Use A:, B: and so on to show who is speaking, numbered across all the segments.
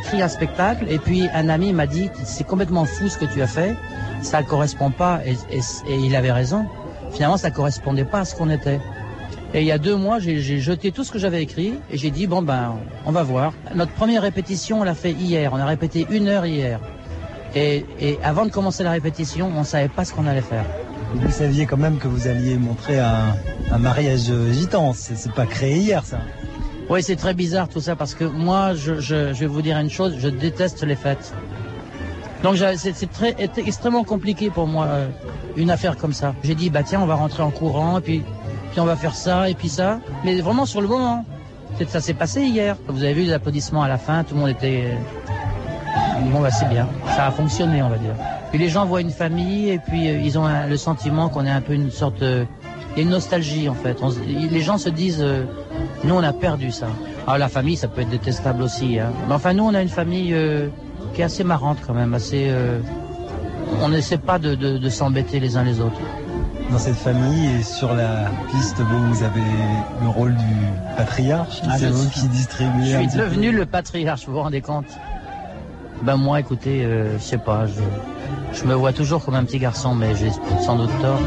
A: écrit un spectacle et puis un ami m'a dit c'est complètement fou ce que tu as fait, ça ne correspond pas et, il avait raison. Finalement, ça correspondait pas à ce qu'on était. Et il y a deux mois, j'ai jeté tout ce que j'avais écrit et j'ai dit bon ben on va voir. Notre première répétition, on l'a fait hier. On a répété une heure hier. Et, avant de commencer la répétition, on savait pas ce qu'on allait faire.
B: Vous saviez quand même que vous alliez montrer un, un mariage gitan. C'est pas créé hier, ça.
A: Oui, c'est très bizarre tout ça parce que moi, je, vais vous dire une chose, je déteste les fêtes. Donc c'est extrêmement compliqué pour moi euh, une affaire comme ça. J'ai dit bah tiens on va rentrer en courant et puis on va faire ça et puis ça. Mais vraiment sur le moment. Ça s'est passé hier. Vous avez vu les applaudissements à la fin, tout le monde était bon bah c'est bien, ça a fonctionné on va dire. Puis les gens voient une famille et puis euh, ils ont le sentiment qu'on est un peu une sorte euh, il y a une nostalgie en fait. les gens se disent, euh, nous on a perdu ça. Alors la famille, ça peut être détestable aussi. Hein. Mais enfin nous on a une famille euh, qui est assez marrante quand même, assez. Euh, on n'essaie pas de, de, s'embêter les uns les autres.
B: Dans cette famille et sur la piste, vous avez le rôle du patriarche. Ah, c'est vous qui distribuez.
A: Je suis devenu le patriarche, vous vous rendez compte? Ben moi, écoutez, je sais pas, je, je me vois toujours comme un petit garçon, mais j'ai sans doute tort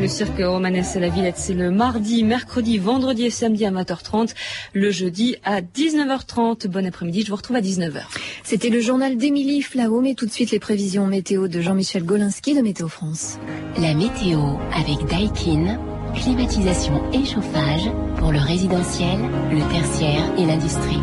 C: le cirque romanesque à la Villette, c'est le mardi, mercredi, vendredi et samedi à 20h30, le jeudi à 19h30. Bon après-midi, je vous retrouve à 19h.
D: C'était le journal d'Émilie Flau, mais tout de suite les prévisions météo de Jean-Michel Golinski de Météo France.
E: La météo avec Daikin, climatisation et chauffage pour le résidentiel, le tertiaire et l'industrie.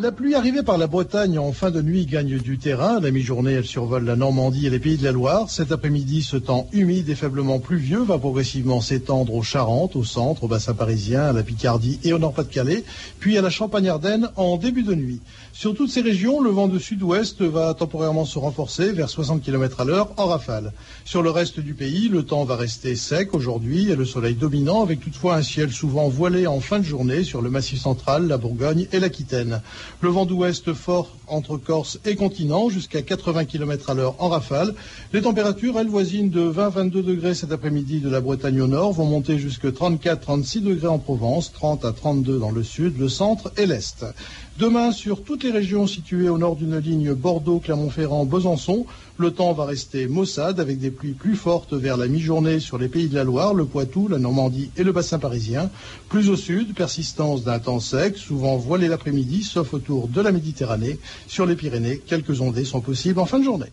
F: La pluie arrivée par la Bretagne en fin de nuit gagne du terrain. la mi-journée, elle survole la Normandie et les pays de la Loire. Cet après-midi, ce temps humide et faiblement pluvieux va progressivement s'étendre aux Charentes, au centre, au bassin parisien, à la Picardie et au Nord-Pas-de-Calais, puis à la Champagne-Ardenne en début de nuit. Sur toutes ces régions, le vent de sud-ouest va temporairement se renforcer vers 60 km à l'heure en rafale. Sur le reste du pays, le temps va rester sec aujourd'hui et le soleil dominant avec toutefois un ciel souvent voilé en fin de journée sur le massif central, la Bourgogne et l'Aquitaine. Le vent d'ouest fort entre Corse et continent jusqu'à 80 km à l'heure en rafale. Les températures, elles voisinent de 20-22 degrés cet après-midi de la Bretagne au nord, vont monter jusqu'à 34-36 degrés en Provence, 30 à 32 dans le sud, le centre et l'est. Demain, sur toutes les régions situées au nord d'une ligne Bordeaux, Clermont-Ferrand, Besançon, le temps va rester maussade avec des pluies plus fortes vers la mi-journée sur les pays de la Loire, le Poitou, la Normandie et le bassin parisien. Plus au sud, persistance d'un temps sec, souvent voilé l'après-midi, sauf autour de la Méditerranée. Sur les Pyrénées, quelques ondées sont possibles en fin de journée.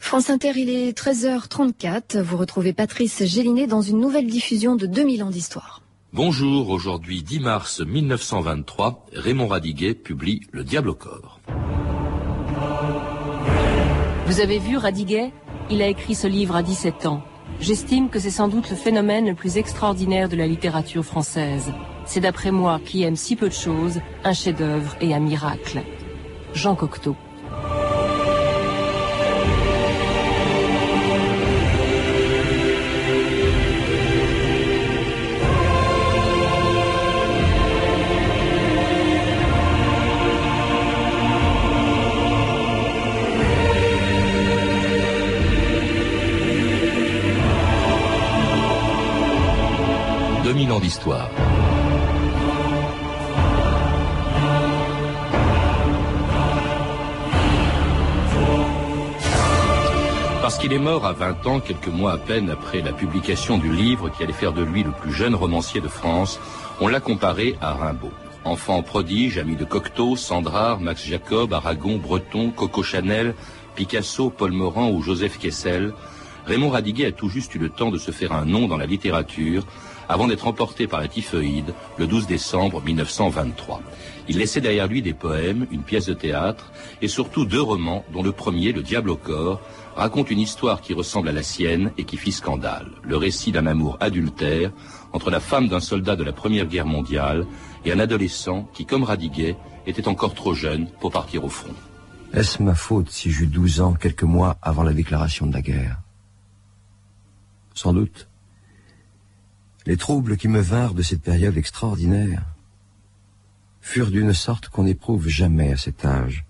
D: France Inter, il est 13h34. Vous retrouvez Patrice Gélinet dans une nouvelle diffusion de 2000 ans d'histoire.
G: Bonjour, aujourd'hui 10 mars 1923, Raymond Radiguet publie Le Diable au corps.
H: Vous avez vu Radiguet? Il a écrit ce livre à 17 ans. J'estime que c'est sans doute le phénomène le plus extraordinaire de la littérature française. C'est d'après moi, qui aime si peu de choses, un chef-d'œuvre et un miracle. Jean Cocteau.
G: 2000 ans d'histoire. Parce qu'il est mort à 20 ans, quelques mois à peine après la publication du livre qui allait faire de lui le plus jeune romancier de France, on l'a comparé à Rimbaud. Enfant prodige, ami de Cocteau, Sandrard, Max Jacob, Aragon, Breton, Coco Chanel, Picasso, Paul Morand ou Joseph Kessel, Raymond Radiguet a tout juste eu le temps de se faire un nom dans la littérature avant d'être emporté par la typhoïde le 12 décembre 1923. Il laissait derrière lui des poèmes, une pièce de théâtre et surtout deux romans dont le premier, Le Diable au corps, raconte une histoire qui ressemble à la sienne et qui fit scandale. Le récit d'un amour adultère entre la femme d'un soldat de la Première Guerre mondiale et un adolescent qui, comme Radiguet, était encore trop jeune pour partir au front.
I: Est-ce ma faute si j'eus 12 ans quelques mois avant la déclaration de la guerre? Sans doute. Les troubles qui me vinrent de cette période extraordinaire furent d'une sorte qu'on n'éprouve jamais à cet âge.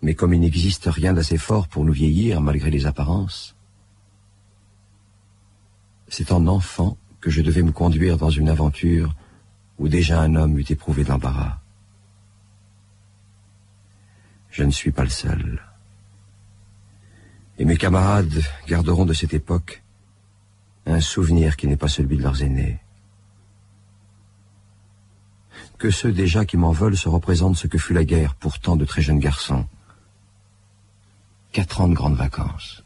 I: Mais comme il n'existe rien d'assez fort pour nous vieillir malgré les apparences, c'est en enfant que je devais me conduire dans une aventure où déjà un homme eût éprouvé d'embarras. Je ne suis pas le seul. Et mes camarades garderont de cette époque un souvenir qui n'est pas celui de leurs aînés. Que ceux déjà qui m'en veulent se représentent ce que fut la guerre pour tant de très jeunes garçons. Quatre ans de grandes vacances.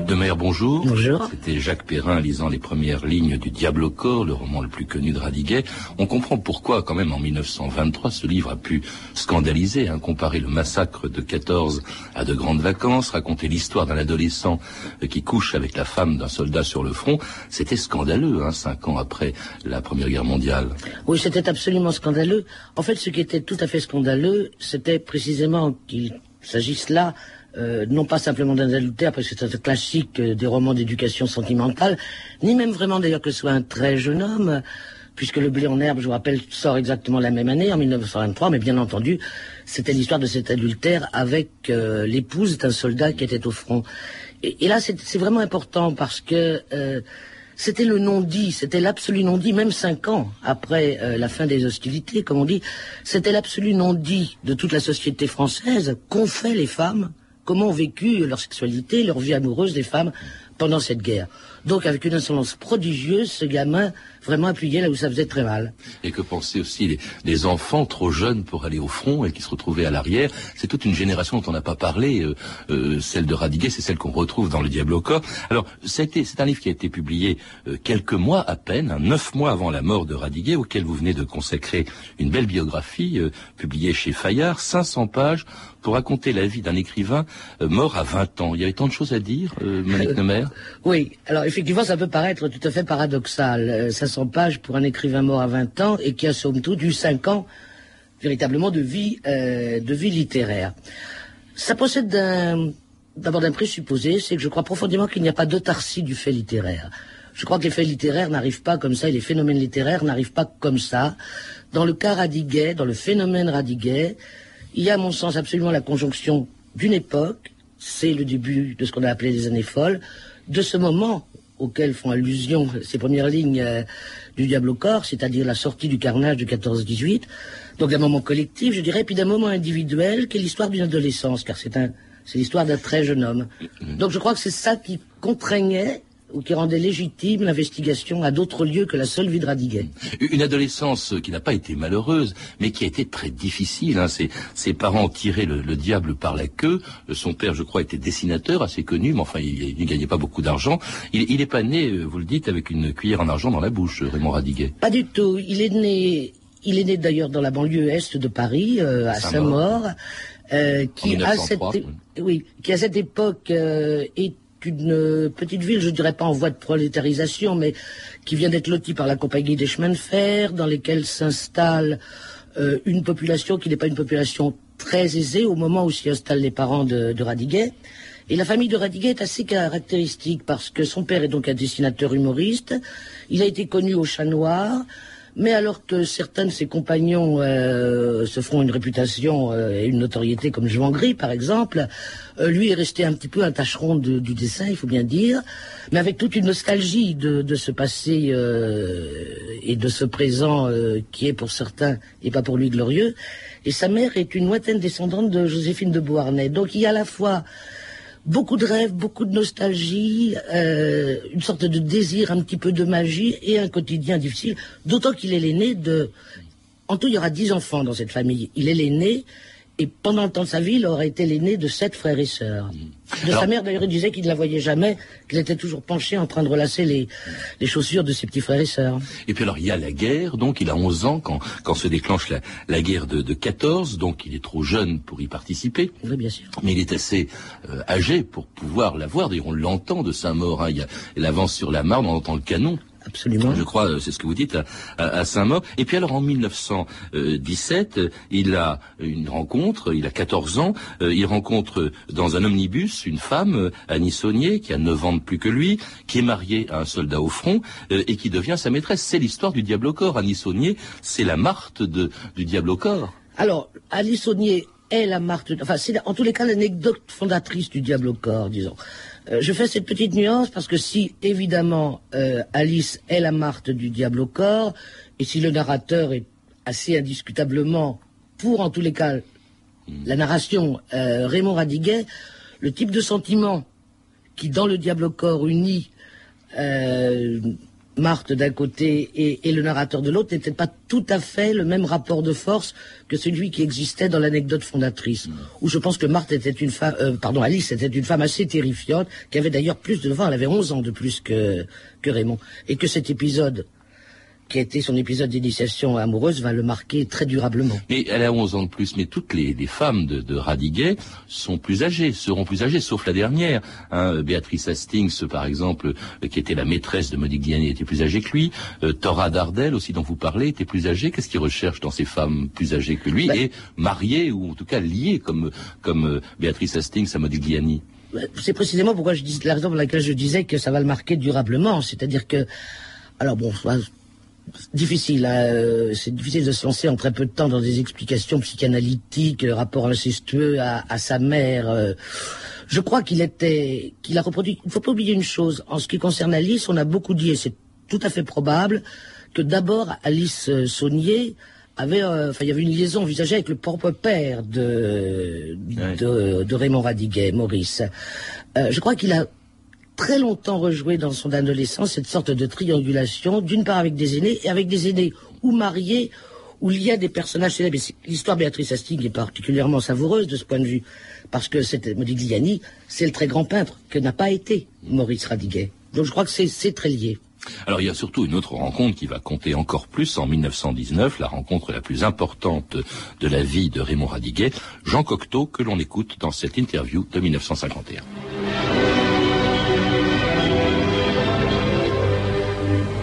G: Demer, bonjour.
J: Bonjour.
G: C'était Jacques Perrin lisant les premières lignes du Diable au corps, le roman le plus connu de Radiguet. On comprend pourquoi, quand même, en 1923, ce livre a pu scandaliser, hein, comparer le massacre de 14 à de grandes vacances, raconter l'histoire d'un adolescent qui couche avec la femme d'un soldat sur le front. C'était scandaleux, hein, cinq ans après la Première Guerre mondiale.
J: Oui, c'était absolument scandaleux. En fait, ce qui était tout à fait scandaleux, c'était précisément qu'il s'agisse là euh, non pas simplement d'un adultère, parce que c'est un classique euh, des romans d'éducation sentimentale, ni même vraiment d'ailleurs que ce soit un très jeune homme, puisque Le blé en herbe, je vous rappelle, sort exactement la même année, en 1923, mais bien entendu, c'était l'histoire de cet adultère avec euh, l'épouse d'un soldat qui était au front. Et, là, c'est vraiment important parce que c'était le non-dit, c'était l'absolu non-dit, même cinq ans après la fin des hostilités, comme on dit, c'était l'absolu non-dit de toute la société française qu'ont fait les femmes comment ont vécu leur sexualité, leur vie amoureuse des femmes pendant cette guerre. Donc avec une insolence prodigieuse, ce gamin vraiment appuyé là où ça faisait très mal.
G: Et que pensaient aussi les, enfants trop jeunes pour aller au front et qui se retrouvaient à l'arrière? C'est toute une génération dont on n'a pas parlé. Euh, euh, celle de Radiguet, c'est celle qu'on retrouve dans Le Diable au corps. Alors, c'est un livre qui a été publié euh, quelques mois à peine, neuf mois avant la mort de Radiguet, auquel vous venez de consacrer une belle biographie publiée chez Fayard, 500 pages pour raconter la vie d'un écrivain mort à 20 ans. Il y avait tant de choses à dire, Monique Nemer
J: Oui, alors effectivement, ça peut paraître tout à fait paradoxal. 500 pages pour un écrivain mort à 20 ans et qui a somme toute eu 5 ans véritablement de vie, euh, littéraire. Ça possède d'abord d'un présupposé, c'est que je crois profondément qu'il n'y a pas d'autarcie du fait littéraire. Je crois que les faits littéraires n'arrivent pas comme ça et les phénomènes littéraires n'arrivent pas comme ça. Dans le cas Radiguet, dans le phénomène Radiguet, il y a à mon sens absolument la conjonction d'une époque, c'est le début de ce qu'on a appelé les années folles, de ce moment auxquelles font allusion ces premières lignes euh, du Diable au corps, c'est-à-dire la sortie du carnage du 14-18, donc d'un moment collectif, je dirais, puis d'un moment individuel, qui est l'histoire d'une adolescence, car c'est un, c'est l'histoire d'un très jeune homme. Mm-hmm. Donc je crois que c'est ça qui contraignait ou qui rendait légitime l'investigation à d'autres lieux que la seule vie de Radiguet.
G: Une adolescence qui n'a pas été malheureuse, mais qui a été très difficile. Hein. Ses, parents tiraient le, diable par la queue. Son père, je crois, était dessinateur, assez connu, mais enfin, il, ne gagnait pas beaucoup d'argent. Il, n'est pas né, vous le dites, avec une cuillère en argent dans la bouche, Raymond Radiguet.
J: Pas du tout. Il est né, il est né d'ailleurs dans la banlieue est de Paris, euh, à Saint-Maur.
G: Euh, qui, à cette,
J: oui, qui à cette époque euh, est une petite ville, je dirais pas en voie de prolétarisation, mais qui vient d'être lotie par la compagnie des chemins de fer, dans lesquels s'installe euh, une population qui n'est pas une population très aisée au moment où s'y installent les parents de, de Radiguet. Et la famille de Radiguet est assez caractéristique parce que son père est donc un dessinateur humoriste. Il a été connu au Chat Noir. Mais alors que certains de ses compagnons euh, se feront une réputation euh, et une notoriété comme Jean Gris, par exemple, euh, lui est resté un petit peu un tâcheron du dessin, il faut bien dire, mais avec toute une nostalgie de, ce passé et de ce présent qui est pour certains et pas pour lui glorieux. Et sa mère est une lointaine descendante de Joséphine de Beauharnais. Donc il y a à la fois beaucoup de rêves, beaucoup de nostalgie, euh, une sorte de désir, un petit peu de magie et un quotidien difficile. D'autant qu'il est l'aîné de. En tout, il y aura dix enfants dans cette famille. Il est l'aîné et pendant le temps de sa vie, il aurait été l'aîné de sept frères et sœurs. De sa mère, d'ailleurs, il disait qu'il ne la voyait jamais, qu'il était toujours penché en train de relasser les, les, chaussures de ses petits frères et sœurs.
G: Et puis alors, il y a la guerre, donc il a 11 ans quand, quand se déclenche la, la guerre de, de 14, donc il est trop jeune pour y participer.
J: Oui, bien sûr.
G: Mais il est assez euh, âgé pour pouvoir la voir. D'ailleurs, on l'entend de Saint-Maur. Hein. Il, il avance sur la Marne, on entend le canon.
J: Absolument.
G: Je crois, euh, c'est ce que vous dites à, Saint-Maur. Et puis alors en 1917, il a une rencontre, il a 14 ans, euh, il rencontre dans un omnibus une femme, Annie Saunier, qui a 9 ans de plus que lui, qui est mariée à un soldat au front euh, et qui devient sa maîtresse. C'est l'histoire du diable au corps. Annie Saunier, c'est la Marthe de, du diable au corps.
J: Alors, Annie Saunier est la Marthe, enfin c'est en tous les cas l'anecdote fondatrice du diable au corps, disons. Euh, je fais cette petite nuance parce que si, évidemment, euh, Alice est la Marthe du diable au corps, et si le narrateur est assez indiscutablement pour en tous les cas la narration euh, Raymond Radiguet, le type de sentiment qui dans le Diable au corps unit euh, Marthe d'un côté et, le narrateur de l'autre n'était pas tout à fait le même rapport de force que celui qui existait dans l'anecdote fondatrice, où je pense que Marthe était une femme, euh, pardon, Alice était une femme assez terrifiante, qui avait d'ailleurs plus de, enfin, elle avait 11 ans de plus que, que Raymond, et que cet épisode qui a été son épisode d'initiation amoureuse, va le marquer très durablement.
G: Mais elle a 11 ans de plus, mais toutes les, femmes de, de, Radiguet sont plus âgées, seront plus âgées, sauf la dernière. Hein, Béatrice Hastings, par exemple, euh, qui était la maîtresse de Modigliani, était plus âgée que lui. Euh, Thora Dardel, aussi dont vous parlez, était plus âgée. Qu'est-ce qu'il recherche dans ces femmes plus âgées que lui, ben et mariées, ou en tout cas liées, comme, comme euh, Béatrice Hastings à Modigliani
J: ben, c'est précisément pourquoi je dis la raison pour laquelle je disais que ça va le marquer durablement, c'est-à-dire que alors bon, difficile. Hein, c'est difficile de se lancer en très peu de temps dans des explications psychanalytiques, euh, rapport incestueux à, à sa mère. Euh. Je crois qu'il était, qu'il a reproduit. Il ne faut pas oublier une chose. En ce qui concerne Alice, on a beaucoup dit, et c'est tout à fait probable, que d'abord Alice euh, Saunier avait, enfin, il y avait une liaison envisagée avec le propre père de, de, de, Raymond Radiguet, Maurice. je crois qu'il a très longtemps rejoué dans son adolescence cette sorte de triangulation, d'une part avec des aînés et avec des aînés ou mariés, où il y a des personnages célèbres. L'histoire Béatrice Hastings est particulièrement savoureuse de ce point de vue, parce que Modigliani, c'est le très grand peintre que n'a pas été Maurice Radiguet. Donc je crois que c'est très lié.
G: Alors il y a surtout une autre rencontre qui va compter encore plus en 1919, la rencontre la plus importante de la vie de Raymond Radiguet, Jean Cocteau, que l'on écoute dans cette interview de 1951.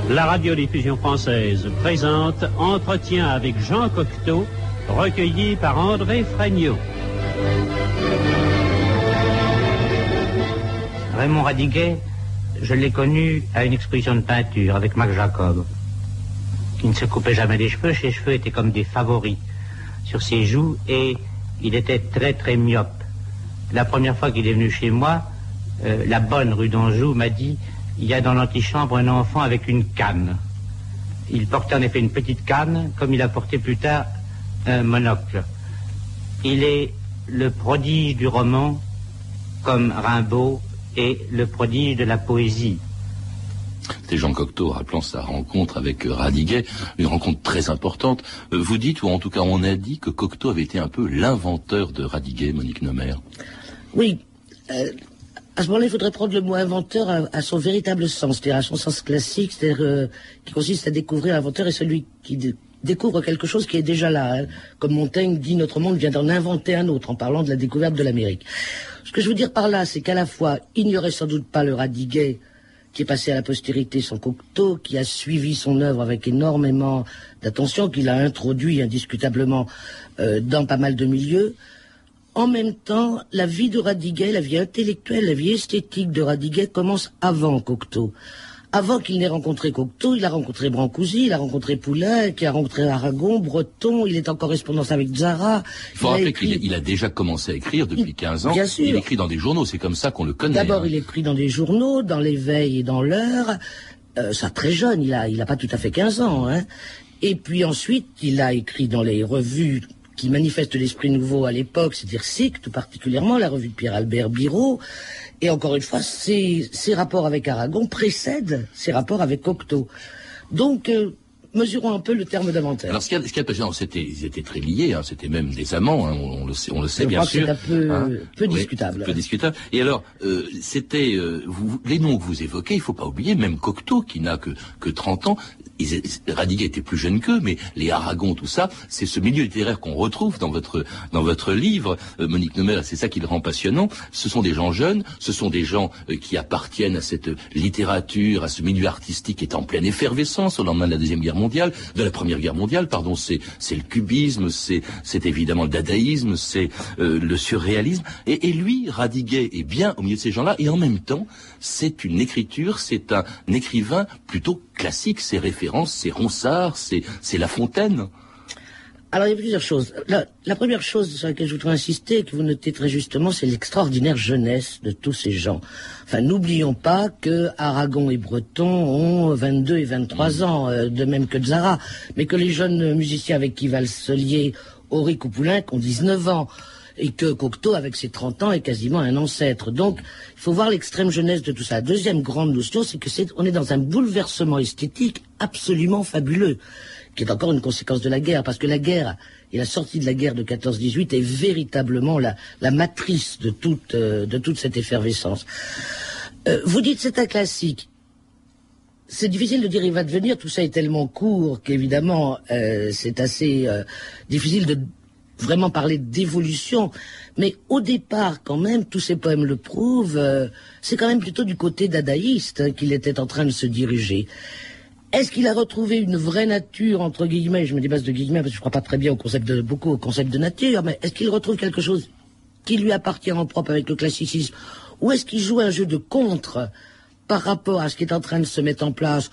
K: La radiodiffusion française présente Entretien avec Jean Cocteau, recueilli par André Fregnaud.
L: Raymond Radiguet, je l'ai connu à une exposition de peinture avec Mac Jacob. Il ne se coupait jamais les cheveux, ses cheveux étaient comme des favoris sur ses joues et il était très très myope. La première fois qu'il est venu chez moi, euh, la bonne rue d'Anjou m'a dit il y a dans l'antichambre un enfant avec une canne. Il portait en effet une petite canne, comme il a porté plus tard un monocle. Il est le prodige du roman, comme Rimbaud est le prodige de la poésie.
G: C'est Jean Cocteau rappelant sa rencontre avec Radiguet, une rencontre très importante. Euh, vous dites, ou en tout cas on a dit, que Cocteau avait été un peu l'inventeur de Radiguet, Monique Nomer.
J: Oui, euh, à ce moment-là, il faudrait prendre le mot inventeur à, son véritable sens, c'est-à-dire à son sens classique, c'est-à-dire euh, qui consiste à découvrir l'inventeur et celui qui découvre quelque chose qui est déjà là. Hein. Comme Montaigne dit, notre monde vient d'en inventer un autre en parlant de la découverte de l'Amérique. Ce que je veux dire par là, c'est qu'à la fois, il n'y aurait sans doute pas le Radiguet qui est passé à la postérité son Cocteau, qui a suivi son œuvre avec énormément d'attention, qu'il a introduit indiscutablement euh, dans pas mal de milieux. En même temps, la vie de Radiguet, la vie intellectuelle, la vie esthétique de Radiguet commence avant Cocteau. Avant qu'il n'ait rencontré Cocteau, il a rencontré Brancusi, il a rencontré Poulain, qui a rencontré Aragon, Breton, il est en correspondance avec Zara.
G: Il faut rappeler qu'il a déjà commencé à écrire depuis 15 ans.
J: Bien sûr.
G: Il écrit dans des journaux, c'est comme ça qu'on le connaît.
J: D'abord,
G: hein.
J: il écrit dans des journaux, dans l'éveil et dans l'heure. Euh, ça très jeune, il a, il a pas tout à fait 15 ans. Hein. Et puis ensuite, il a écrit dans les revues qui manifeste l'esprit nouveau à l'époque, c'est-à-dire SIC, tout particulièrement, la revue de Pierre-Albert Biro. Et encore une fois, ces, rapports avec Aragon précèdent ces rapports avec Cocteau. Donc, euh, mesurons un peu le terme d'inventaire.
G: Alors, ce qui a, ce c'était, ils étaient très liés, hein, c'était même des amants, hein, on, le sait, on le sait bien sûr.
J: C'est un peu, hein. peu discutable.
G: Peu discutable. Et alors, euh, c'était, euh, les noms que vous évoquez, il faut pas oublier, même Cocteau, qui n'a que, que 30 ans, Radiguet était plus jeune qu'eux, mais les Aragon, tout ça, c'est ce milieu littéraire qu'on retrouve dans votre dans votre livre, euh, Monique Nomer, c'est ça qui le rend passionnant. Ce sont des gens jeunes, ce sont des gens euh, qui appartiennent à cette littérature, à ce milieu artistique qui est en pleine effervescence au lendemain de la deuxième guerre mondiale, de la première guerre mondiale, pardon. C'est le cubisme, c'est c'est évidemment le dadaïsme, c'est euh, le surréalisme. Et, et lui, Radiguet est bien au milieu de ces gens-là, et en même temps, c'est une écriture, c'est un écrivain plutôt classique, ses références, c'est Ronsard, c'est La Fontaine.
J: Alors il y a plusieurs choses. La, première chose sur laquelle je voudrais insister, que vous notez très justement, c'est l'extraordinaire jeunesse de tous ces gens. Enfin, n'oublions pas que Aragon et Breton ont 22 et 23 mmh. ans, euh, de même que Zara, mais que les jeunes musiciens avec qui va se lier Auric ou Poulenc ont 19 ans et que Cocteau, avec ses 30 ans, est quasiment un ancêtre. Donc, il faut voir l'extrême jeunesse de tout ça. La deuxième grande notion, c'est que c'est, on est dans un bouleversement esthétique absolument fabuleux, qui est encore une conséquence de la guerre, parce que la guerre et la sortie de la guerre de 14-18 est véritablement la, matrice de toute, euh, cette effervescence. Euh, vous dites c'est un classique. C'est difficile de dire il va devenir, tout ça est tellement court qu'évidemment euh, c'est assez difficile de vraiment parler d'évolution. Mais au départ, quand même, tous ces poèmes le prouvent, c'est quand même plutôt du côté dadaïste hein, qu'il était en train de se diriger. Est-ce qu'il a retrouvé une vraie nature, entre guillemets, je me dépasse de guillemets parce que je ne crois pas très bien au concept de, beaucoup au concept de nature, mais est-ce qu'il retrouve quelque chose qui lui appartient en propre avec le classicisme? Ou est-ce qu'il joue un jeu de contre par rapport à ce qui est en train de se mettre en place?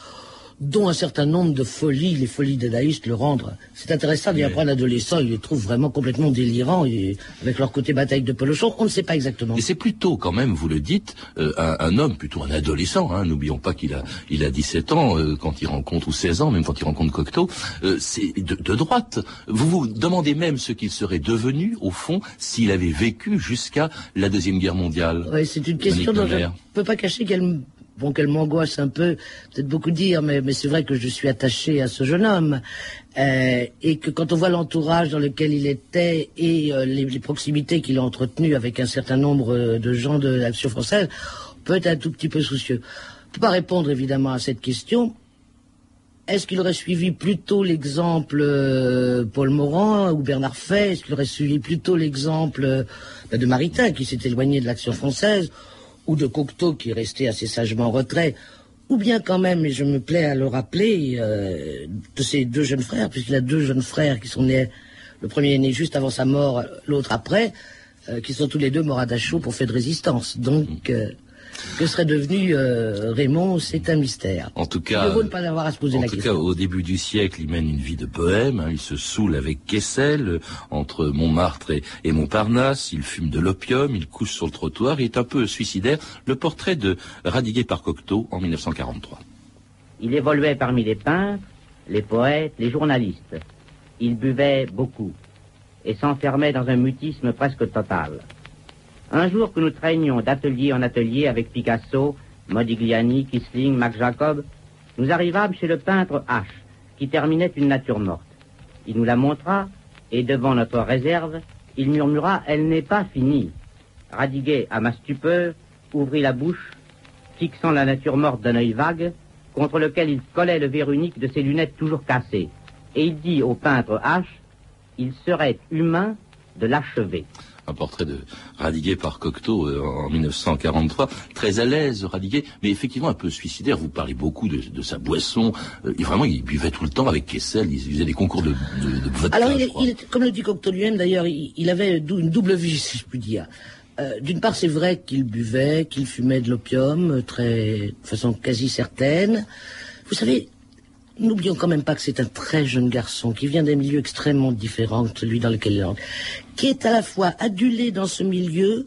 J: Dont un certain nombre de folies, les folies dadaïstes le rendent. C'est intéressant d'y apprendre adolescent, ils les trouvent vraiment complètement délirants, et avec leur côté bataille de pelochon, on ne sait pas exactement.
G: Et c'est plutôt, quand même, vous le dites, euh, un, un, homme, plutôt un adolescent, hein, n'oublions pas qu'il a, il a 17 ans euh, quand il rencontre, ou 16 ans, même quand il rencontre Cocteau, euh, c'est de, de, droite. Vous vous demandez même ce qu'il serait devenu, au fond, s'il avait vécu jusqu'à la Deuxième Guerre mondiale.
J: Oui, c'est une question dont je ne peux pas cacher qu'elle bon, qu'elle m'angoisse un peu, peut-être beaucoup dire, mais, mais c'est vrai que je suis attaché à ce jeune homme. Euh, et que quand on voit l'entourage dans lequel il était et euh, les, proximités qu'il a entretenues avec un certain nombre de gens de l'action française, on peut être un tout petit peu soucieux. On ne peut pas répondre évidemment à cette question. Est-ce qu'il aurait suivi plutôt l'exemple euh, Paul Morand ou Bernard Fay? Est-ce qu'il aurait suivi plutôt l'exemple euh, de Maritain qui s'est éloigné de l'action française? Ou de Cocteau qui est resté assez sagement en retrait, ou bien quand même, et je me plais à le rappeler, euh, de ces deux jeunes frères, puisqu'il a deux jeunes frères qui sont nés, le premier est né juste avant sa mort, l'autre après, euh, qui sont tous les deux morts à Dachau pour fait de résistance. Donc, euh, que serait devenu euh, Raymond, c'est un mystère.
G: En tout cas,
J: ne pas avoir à se poser
G: en
J: la
G: tout
J: question.
G: cas, au début du siècle, il mène une vie de bohème. Hein, il se saoule avec Kessel euh, entre Montmartre et, et, Montparnasse. Il fume de l'opium. Il couche sur le trottoir. Il est un peu suicidaire. Le portrait de Radiguet par Cocteau en 1943.
L: Il évoluait parmi les peintres, les poètes, les journalistes. Il buvait beaucoup et s'enfermait dans un mutisme presque total. Un jour que nous traînions d'atelier en atelier avec Picasso, Modigliani, Kisling, Max Jacob, nous arrivâmes chez le peintre H, qui terminait une nature morte. Il nous la montra, et devant notre réserve, il murmura « Elle n'est pas finie ». Radiguet, à ma stupeur, ouvrit la bouche, fixant la nature morte d'un œil vague, contre lequel il collait le verre unique de ses lunettes toujours cassées. Et il dit au peintre H, il serait humain de l'achever
G: un portrait de Radiguet par Cocteau euh, en 1943, très à l'aise Radiguet, mais effectivement un peu suicidaire. Vous parlez beaucoup de, de sa boisson. Euh, et vraiment, il buvait tout le temps avec Kessel. Il faisait des concours de, de, de vodka.
J: Alors, il, il, comme le dit Cocteau lui-même, d'ailleurs, il, il, avait une double vie, si je puis dire. Euh, D'une part, c'est vrai qu'il buvait, qu'il fumait de l'opium, très, de façon quasi certaine. Vous savez, N'oublions quand même pas que c'est un très jeune garçon qui vient d'un milieu extrêmement différent de celui dans lequel il entre, qui est à la fois adulé dans ce milieu,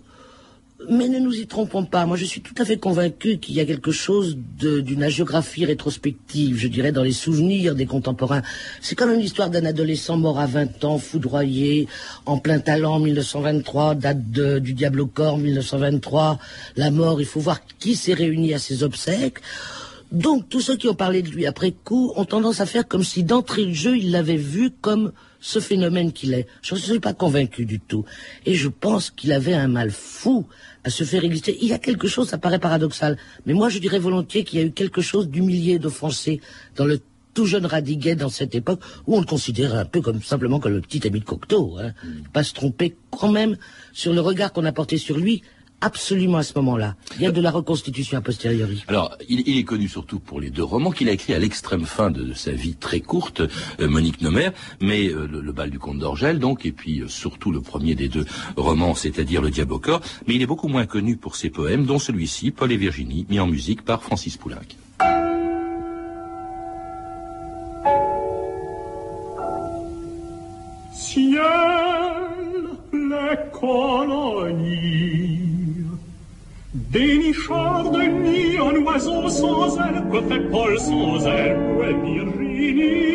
J: mais ne nous y trompons pas. Moi, je suis tout à fait convaincu qu'il y a quelque chose d'une agiographie rétrospective, je dirais, dans les souvenirs des contemporains. C'est comme une histoire d'un adolescent mort à 20 ans, foudroyé, en plein talent, 1923, date du Diable au corps, 1923, la mort. Il faut voir qui s'est réuni à ses obsèques. Donc, tous ceux qui ont parlé de lui après coup ont tendance à faire comme si d'entrée de jeu, ils l'avaient vu comme ce phénomène qu'il est. Je ne suis pas convaincu du tout. Et je pense qu'il avait un mal fou à se faire exister. Il y a quelque chose, ça paraît paradoxal, mais moi je dirais volontiers qu'il y a eu quelque chose d'humilié, d'offensé dans le tout jeune Radiguet dans cette époque où on le considérait un peu comme simplement comme le petit ami de Cocteau. Hein. Pas se tromper quand même sur le regard qu'on a porté sur lui absolument à ce moment-là. Il y a de la reconstitution a posteriori.
G: Alors, il, il, est connu surtout pour les deux romans qu'il a écrits à l'extrême fin de, de, sa vie très courte, euh, Monique Nomer, mais euh, le, le, bal du comte d'Orgel, donc, et puis euh, surtout le premier des deux romans, c'est-à-dire Le Diable au corps, mais il est beaucoup moins connu pour ses poèmes, dont celui-ci, Paul et Virginie, mis en musique par Francis Poulenc.
M: Ciel, les colonies des nichards de nuit en oiseaux sans aile, que fait Paul sans aile, est Virginie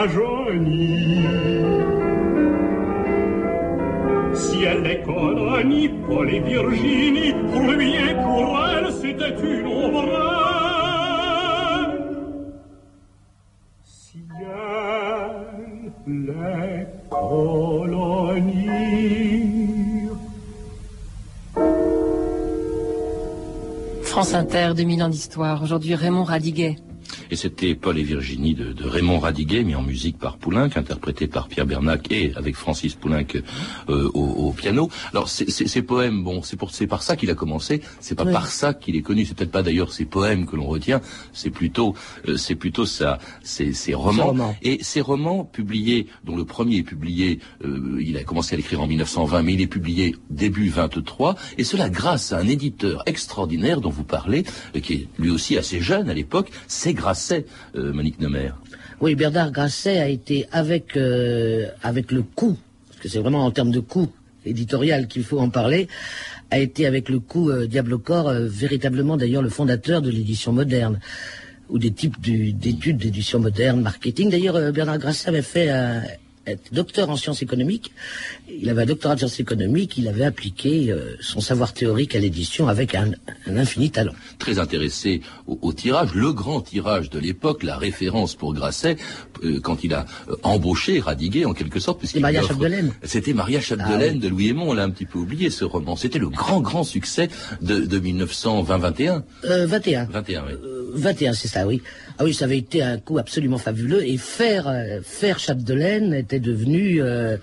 M: rajeunit. Si elle est colonie, Paul et Virginie, pour lui et pour elle, c'était une ombre. Si elle est colonie.
H: France Inter, 2000 ans d'histoire. Aujourd'hui, Raymond Radiguet.
G: Et c'était Paul et Virginie de, de, Raymond Radiguet, mis en musique par Poulenc, interprété par Pierre Bernac et avec Francis Poulenc euh, au, au, piano. Alors ces poèmes, bon, c'est pour c'est par ça qu'il a commencé. C'est pas oui. par ça qu'il est connu. C'est peut-être pas d'ailleurs ses poèmes que l'on retient. C'est plutôt euh, c'est plutôt ça, ses, ses romans.
J: Roman.
G: Et ces romans publiés, dont le premier est publié, euh, il a commencé à l'écrire en 1920, mais il est publié début 23. Et cela grâce à un éditeur extraordinaire dont vous parlez, euh, qui est lui aussi assez jeune à l'époque. C'est Grasset, euh, Monique Nomer.
J: Oui, Bernard Grasset a été avec euh, avec le coût, parce que c'est vraiment en termes de coût éditorial qu'il faut en parler, a été avec le coût euh, Diable au corps véritablement d'ailleurs le fondateur de l'édition moderne ou des types d'études d'édition moderne, marketing. D'ailleurs, Bernard Grasset avait fait docteur en sciences économiques. Il avait un doctorat en sciences économiques. Il avait appliqué euh, son savoir théorique à l'édition avec un, infini talent.
G: Très intéressé au, tirage, le grand tirage de l'époque, la référence pour Grasset, quand il a euh, embauché Radiguet en quelque sorte.
J: C'était Maria. Chapdelaine.
G: C'était Maria Chapdelaine ah, oui. de Louis Aymon. On l'a un petit peu oublié ce roman. C'était le grand grand succès de, de 1920-21.
J: Euh, 21.
G: 21, oui.
J: 21, c'est ça, oui. Ah oui, ça avait été un coup absolument fabuleux. Et faire, euh, faire Chapdelaine était devenu euh,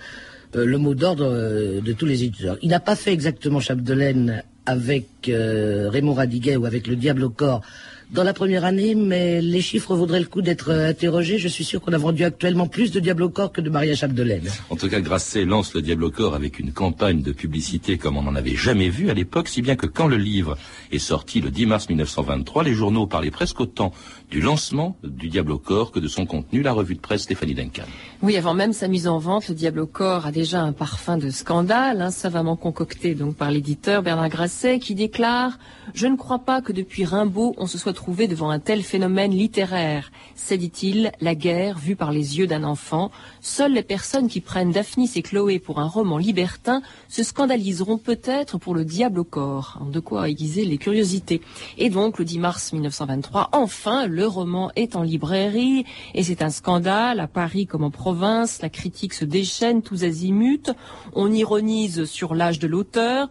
J: euh, le mot d'ordre de tous les éditeurs. Il n'a pas fait exactement Chapdelaine avec Raymond Radiguet ou avec Le Diable au corps dans la première année, mais les chiffres vaudraient le coup d'être interrogés. Je suis sûr qu'on a vendu actuellement plus de Diable au corps que de Maria Chapdelaine.
G: En tout cas, Grasset lance le Diable au corps avec une campagne de publicité comme on n'en avait jamais vu à l'époque, si bien que quand le livre est sorti le 10 mars 1923, les journaux parlaient presque autant du lancement du Diable au corps que de son contenu, la revue de presse Stéphanie Duncan.
H: Oui, avant même sa mise en vente, le Diable au corps a déjà un parfum de scandale, hein, savamment concocté donc par l'éditeur Bernard Grasset, qui déclare « Je ne crois pas que depuis Rimbaud, on se soit trouvé devant un tel phénomène littéraire. C'est, dit-il, la guerre vue par les yeux d'un enfant. Seules les personnes qui prennent Daphnis et Chloé pour un roman libertin se scandaliseront peut-être pour le Diable au corps. » De quoi aiguiser les curiosités. Et donc, le 10 mars 1923, enfin, le roman est en librairie et c'est un scandale à Paris comme en province. La critique se déchaîne tous azimuts. On ironise sur l'âge de l'auteur,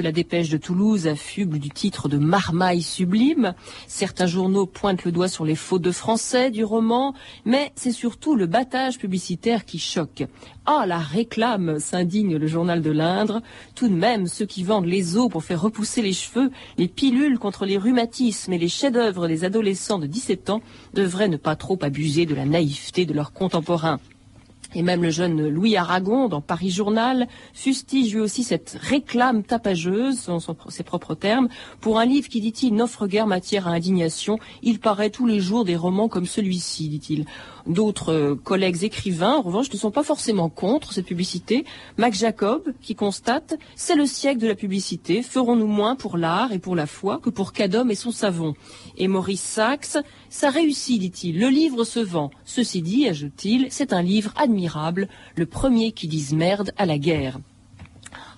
H: la dépêche de Toulouse affuble du titre de marmaille sublime. Certains journaux pointent le doigt sur les fautes de français du roman, mais c'est surtout le battage publicitaire qui choque. Ah, la réclame, s'indigne le journal de l'Indre. Tout de même, ceux qui vendent les os pour faire repousser les cheveux, les pilules contre les rhumatismes et les chefs-d'œuvre des adolescents de 17 ans devraient ne pas trop abuser de la naïveté de leurs contemporains. Et même le jeune Louis Aragon, dans Paris Journal, fustige lui aussi cette réclame tapageuse, son, ses propres termes, pour un livre qui, dit-il, n'offre guère matière à indignation. Il paraît tous les jours des romans comme celui-ci, dit-il. D'autres euh, collègues écrivains, en revanche, ne sont pas forcément contre cette publicité. Max Jacob, qui constate, c'est le siècle de la publicité, ferons-nous moins pour l'art et pour la foi que pour Cadom et son savon? Et Maurice Sachs, ça réussit, dit-il, le livre se vend. Ceci dit, ajoute-t-il, c'est un livre admirable, le premier qui dise merde à la guerre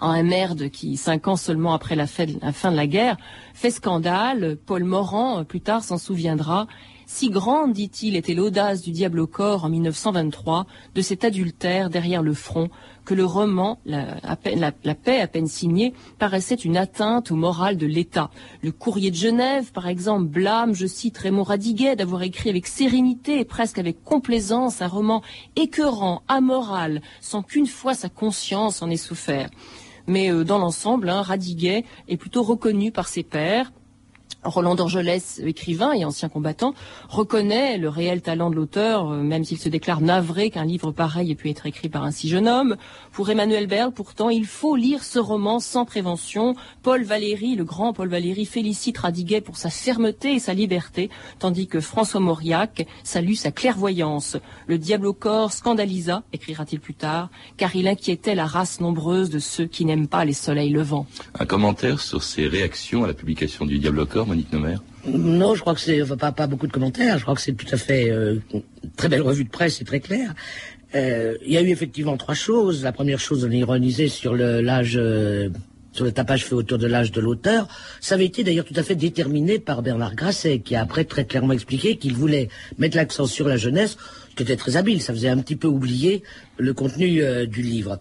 H: un merde qui, cinq ans seulement après la fin de la guerre, fait scandale. Paul Morand, plus tard, s'en souviendra. Si grande, dit-il, était l'audace du diable au corps en 1923, de cet adultère derrière le front, que le roman, la, paix à peine signée, paraissait une atteinte au moral de l'État. Le courrier de Genève, par exemple, blâme, je cite Raymond Radiguet, d'avoir écrit avec sérénité et presque avec complaisance un roman écœurant, amoral, sans qu'une fois sa conscience en ait souffert. Mais euh, dans l'ensemble, hein, Radiguet est plutôt reconnu par ses pairs, Roland d'Orgelès, écrivain et ancien combattant, reconnaît le réel talent de l'auteur, euh, même s'il se déclare navré qu'un livre pareil ait pu être écrit par un si jeune homme. Pour Emmanuel Berg, pourtant, il faut lire ce roman sans prévention. Paul Valéry, le grand Paul Valéry, félicite Radiguet pour sa fermeté et sa liberté, tandis que François Mauriac salue sa clairvoyance. Le diable au corps scandalisa, écrira-t-il plus tard, car il inquiétait la race nombreuse de ceux qui n'aiment pas les soleils levants.
G: Un commentaire sur ses réactions à la publication du diable au corps Monique Nomer
J: Non, je crois que c'est pas, pas beaucoup de commentaires. Je crois que c'est tout à fait euh, très belle revue de presse, c'est très clair. Euh, il y a eu effectivement trois choses. La première chose, on a ironisé sur l'âge, euh, sur le tapage fait autour de l'âge de l'auteur. Ça avait été d'ailleurs tout à fait déterminé par Bernard Grasset, qui a après très clairement expliqué qu'il voulait mettre l'accent sur la jeunesse, qui était très habile. Ça faisait un petit peu oublier le contenu du livre.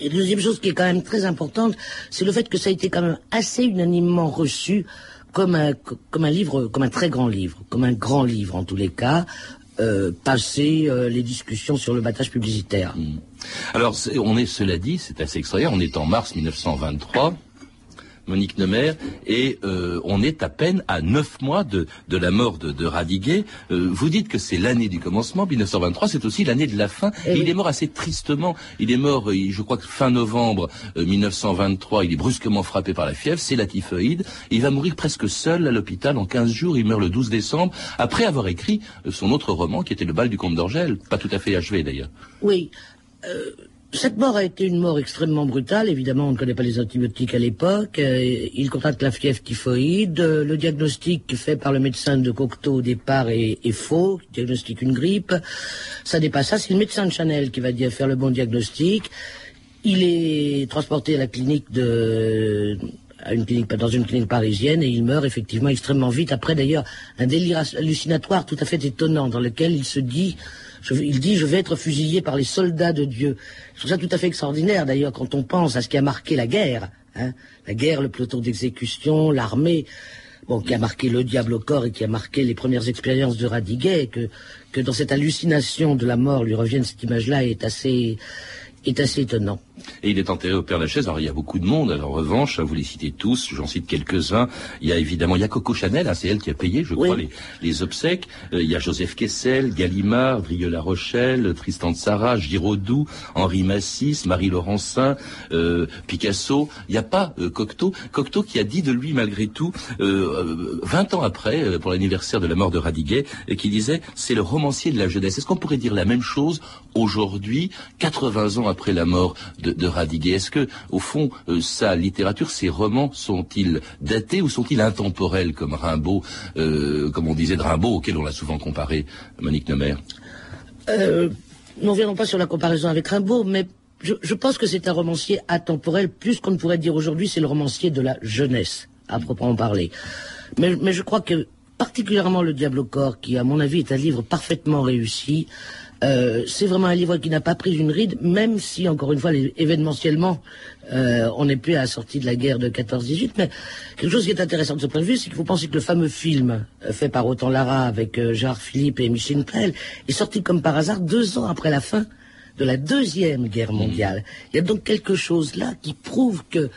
J: Et deuxième chose qui est quand même très importante, c'est le fait que ça a été quand même assez unanimement reçu comme un, livre, comme un très grand livre, comme un grand livre en tous les cas, euh, passer euh, les discussions sur le battage publicitaire.
G: Mmh. Alors, on est, cela dit, c'est assez extraordinaire, on est en mars 1923. Monique Nemer, et euh, on est à peine à neuf mois de, de la mort de, de Radiguet. Euh, vous dites que c'est l'année du commencement, 1923, c'est aussi l'année de la fin. Et, il est mort assez tristement. Il est mort, je crois que fin novembre 1923, il est brusquement frappé par la fièvre, c'est la typhoïde. il va mourir presque seul à l'hôpital en 15 jours. Il meurt le 12 décembre, après avoir écrit son autre roman, qui était Le bal du comte d'Orgel, pas tout à fait achevé d'ailleurs.
J: Oui. Euh, cette mort a été une mort extrêmement brutale. Évidemment, on ne connaît pas les antibiotiques à l'époque. Euh, il contracte la fièvre typhoïde. Le diagnostic fait par le médecin de Cocteau au départ est, faux. Il diagnostique une grippe. Ça dépasse ça. C'est le médecin de Chanel qui va faire le bon diagnostic. Il est transporté à la clinique de à une clinique, dans une clinique parisienne et il meurt effectivement extrêmement vite. Après d'ailleurs un délire hallucinatoire tout à fait étonnant dans lequel il se dit il dit je vais être fusillé par les soldats de Dieu. Je trouve ça tout à fait extraordinaire d'ailleurs quand on pense à ce qui a marqué la guerre. Hein. la guerre, le peloton d'exécution, l'armée, bon, qui a marqué le diable au corps et qui a marqué les premières expériences de Radiguet, que, que dans cette hallucination de la mort lui revienne cette image-là est assez, est assez étonnant.
G: Et il est enterré au Père Lachaise. Alors il y a beaucoup de monde. Alors, en revanche, vous les citez tous, j'en cite quelques-uns. Il y a évidemment, il y a Coco Chanel, hein, c'est elle qui a payé, je crois, les, obsèques. Euh, il y a Joseph Kessel, Gallimard, Drieux-La Rochelle, Tristan de Sarah, Giraudoux, Henri Massis, Marie Laurencin, euh, Picasso. Il n'y a pas euh, Cocteau. Cocteau qui a dit de lui, malgré tout, 20 ans après, pour l'anniversaire de la mort de Radiguet, et qui disait, c'est le romancier de la jeunesse. Est-ce qu'on pourrait dire la même chose aujourd'hui, 80 ans après la mort de Radiguet. Est-ce que, au fond, euh, sa littérature, ses romans, sont-ils datés ou sont-ils intemporels comme Rimbaud, euh, comme on disait de Rimbaud, auquel on l'a souvent comparé, Monique Nemer
J: euh, Nous reviendrons pas sur la comparaison avec Rimbaud, mais je, pense que c'est un romancier atemporel, plus qu'on ne pourrait dire aujourd'hui, c'est le romancier de la jeunesse, à proprement parler. Mais je crois que particulièrement Le Diable au corps, qui à mon avis est un livre parfaitement réussi, euh, c'est vraiment un livre qui n'a pas pris une ride, même si, encore une fois, événementiellement, euh, on n'est plus à la sortie de la guerre de 14-18. Mais quelque chose qui est intéressant de ce point de vue, c'est qu'il faut penser que le fameux film euh, fait par Autant Lara avec Gérard Philippe et Michel Prel est sorti comme par hasard deux ans après la fin de la deuxième guerre mondiale. Il y a donc quelque chose là qui prouve que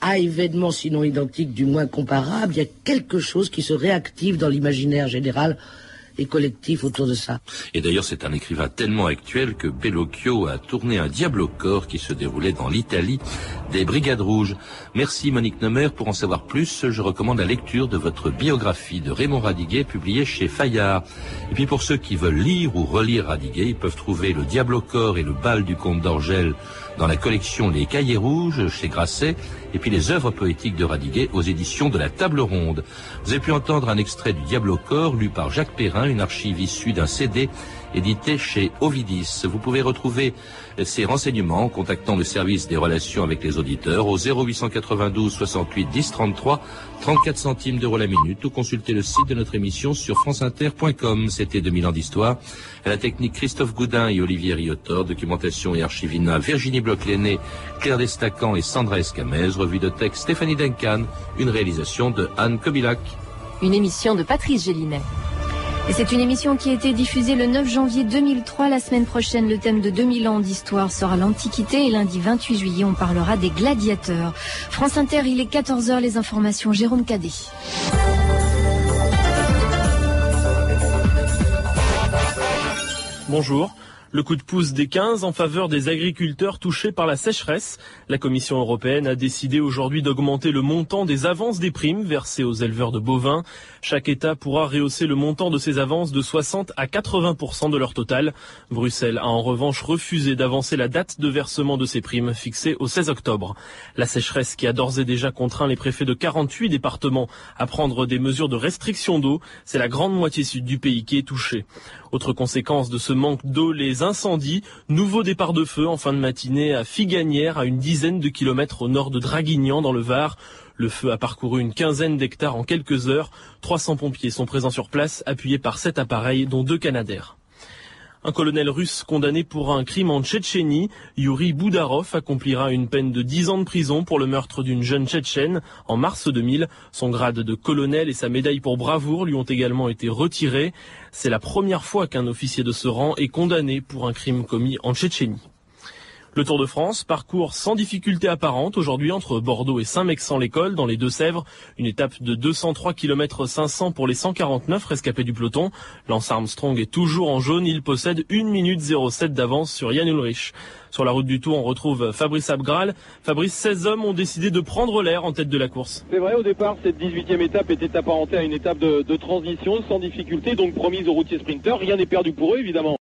J: à événements sinon identiques, du moins comparables, il y a quelque chose qui se réactive dans l'imaginaire général et
G: d'ailleurs, c'est un écrivain tellement actuel que Bellocchio a tourné un Diable au corps qui se déroulait dans l'Italie des Brigades Rouges. Merci Monique Nemer. Pour en savoir plus, je recommande la lecture de votre biographie de Raymond Radiguet publiée chez Fayard. Et puis pour ceux qui veulent lire ou relire Radiguet, ils peuvent trouver Le Diable au corps et Le bal du comte d'Orgel dans la collection Les Cahiers Rouges chez Grasset, et puis les œuvres poétiques de Radiguet aux éditions de la Table Ronde. Vous avez pu entendre un extrait du Diable au corps lu par Jacques Perrin, une archive issue d'un CD édité chez Ovidis. Vous pouvez retrouver ces renseignements en contactant le service des relations avec les auditeurs au 0892 68 10 33 34 centimes d'euros la minute ou consulter le site de notre émission sur franceinter.com. C'était 2000 ans d'histoire. À la technique Christophe Goudin et Olivier Riotor, documentation et archivina Virginie Bloch-Lenné, Claire Destacan et Sandra Escamez, revue de texte Stéphanie Duncan, une réalisation de Anne Kobilac.
C: Une émission de Patrice Gélinet.
D: C'est une émission qui a été diffusée le 9 janvier 2003. La semaine prochaine, le thème de 2000 ans d'histoire sera l'Antiquité. Et lundi 28 juillet, on parlera des gladiateurs. France Inter, il est 14h, les informations. Jérôme Cadet.
N: Bonjour. Le coup de pouce des 15 en faveur des agriculteurs touchés par la sécheresse. La Commission européenne a décidé aujourd'hui d'augmenter le montant des avances des primes versées aux éleveurs de bovins. Chaque État pourra rehausser le montant de ces avances de 60 à 80% de leur total. Bruxelles a en revanche refusé d'avancer la date de versement de ces primes fixée au 16 octobre. La sécheresse qui a d'ores et déjà contraint les préfets de 48 départements à prendre des mesures de restriction d'eau, c'est la grande moitié sud du pays qui est touchée. Autre conséquence de ce manque d'eau, les incendies. Nouveau départ de feu en fin de matinée à Figanière, à une dizaine de kilomètres au nord de Draguignan, dans le Var. Le feu a parcouru une quinzaine d'hectares en quelques heures. 300 pompiers sont présents sur place, appuyés par sept appareils, dont deux Canadaires. Un colonel russe condamné pour un crime en Tchétchénie, Yuri Boudarov, accomplira une peine de 10 ans de prison pour le meurtre d'une jeune Tchétchène en mars 2000. Son grade de colonel et sa médaille pour bravoure lui ont également été retirés. C'est la première fois qu'un officier de ce rang est condamné pour un crime commis en Tchétchénie. Le Tour de France, parcours sans difficulté apparente aujourd'hui entre Bordeaux et Saint-Mexan-l'École dans les Deux-Sèvres. Une étape de 203 km 500 pour les 149 rescapés du peloton. Lance Armstrong est toujours en jaune. Il possède 1 minute 07 d'avance sur Jan Ulrich. Sur la route du Tour, on retrouve Fabrice Abgral. Fabrice, 16 hommes ont décidé de prendre l'air en tête de la course.
O: C'est vrai, au départ, cette 18e étape était apparentée à une étape de, de transition sans difficulté, donc promise aux routiers sprinteurs. Rien n'est perdu pour eux, évidemment.